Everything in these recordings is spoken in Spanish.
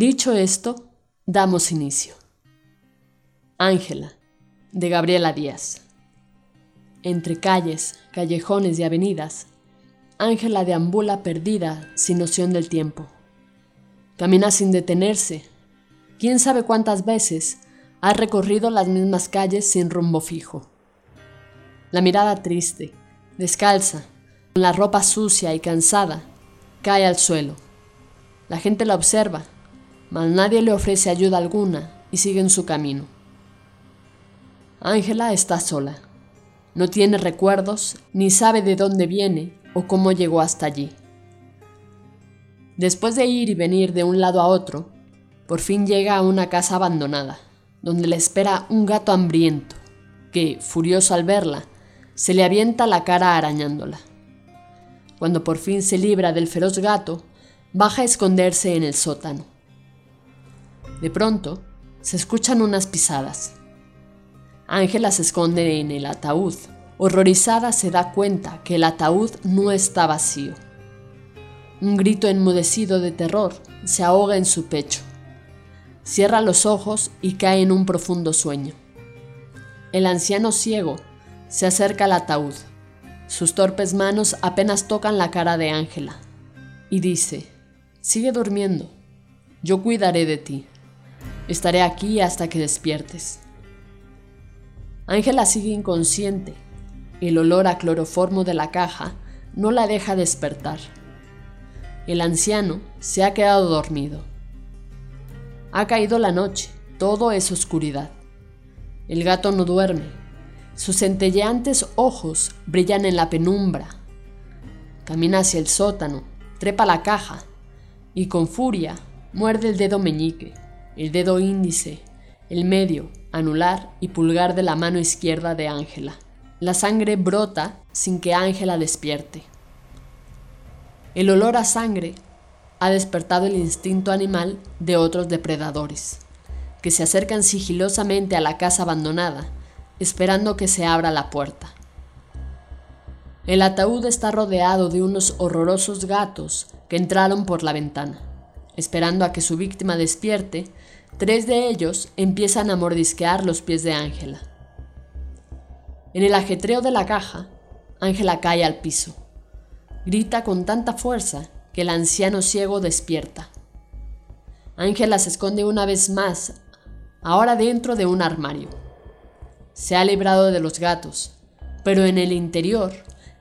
Dicho esto, damos inicio. Ángela, de Gabriela Díaz. Entre calles, callejones y avenidas, Ángela deambula perdida, sin noción del tiempo. Camina sin detenerse. Quién sabe cuántas veces ha recorrido las mismas calles sin rumbo fijo. La mirada triste, descalza, con la ropa sucia y cansada, cae al suelo. La gente la observa mas nadie le ofrece ayuda alguna y sigue en su camino. Ángela está sola. No tiene recuerdos ni sabe de dónde viene o cómo llegó hasta allí. Después de ir y venir de un lado a otro, por fin llega a una casa abandonada, donde le espera un gato hambriento, que, furioso al verla, se le avienta la cara arañándola. Cuando por fin se libra del feroz gato, baja a esconderse en el sótano. De pronto, se escuchan unas pisadas. Ángela se esconde en el ataúd. Horrorizada se da cuenta que el ataúd no está vacío. Un grito enmudecido de terror se ahoga en su pecho. Cierra los ojos y cae en un profundo sueño. El anciano ciego se acerca al ataúd. Sus torpes manos apenas tocan la cara de Ángela y dice, sigue durmiendo, yo cuidaré de ti. Estaré aquí hasta que despiertes. Ángela sigue inconsciente. El olor a cloroformo de la caja no la deja despertar. El anciano se ha quedado dormido. Ha caído la noche, todo es oscuridad. El gato no duerme. Sus centelleantes ojos brillan en la penumbra. Camina hacia el sótano, trepa la caja y con furia muerde el dedo meñique el dedo índice, el medio, anular y pulgar de la mano izquierda de Ángela. La sangre brota sin que Ángela despierte. El olor a sangre ha despertado el instinto animal de otros depredadores, que se acercan sigilosamente a la casa abandonada, esperando que se abra la puerta. El ataúd está rodeado de unos horrorosos gatos que entraron por la ventana. Esperando a que su víctima despierte, tres de ellos empiezan a mordisquear los pies de Ángela. En el ajetreo de la caja, Ángela cae al piso. Grita con tanta fuerza que el anciano ciego despierta. Ángela se esconde una vez más, ahora dentro de un armario. Se ha librado de los gatos, pero en el interior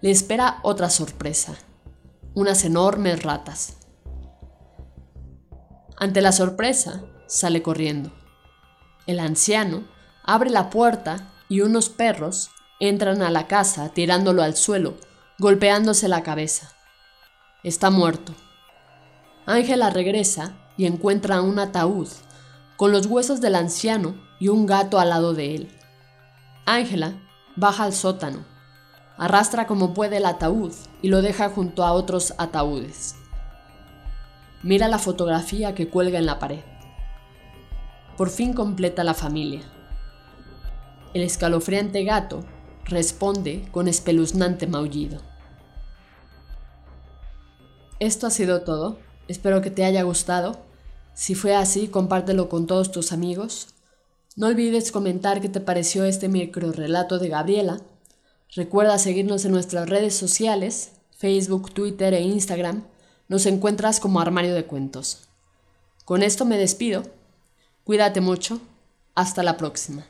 le espera otra sorpresa, unas enormes ratas. Ante la sorpresa, sale corriendo. El anciano abre la puerta y unos perros entran a la casa tirándolo al suelo, golpeándose la cabeza. Está muerto. Ángela regresa y encuentra un ataúd con los huesos del anciano y un gato al lado de él. Ángela baja al sótano, arrastra como puede el ataúd y lo deja junto a otros ataúdes. Mira la fotografía que cuelga en la pared. Por fin completa la familia. El escalofriante gato responde con espeluznante maullido. Esto ha sido todo. Espero que te haya gustado. Si fue así, compártelo con todos tus amigos. No olvides comentar qué te pareció este micro relato de Gabriela. Recuerda seguirnos en nuestras redes sociales, Facebook, Twitter e Instagram nos encuentras como armario de cuentos. Con esto me despido. Cuídate mucho. Hasta la próxima.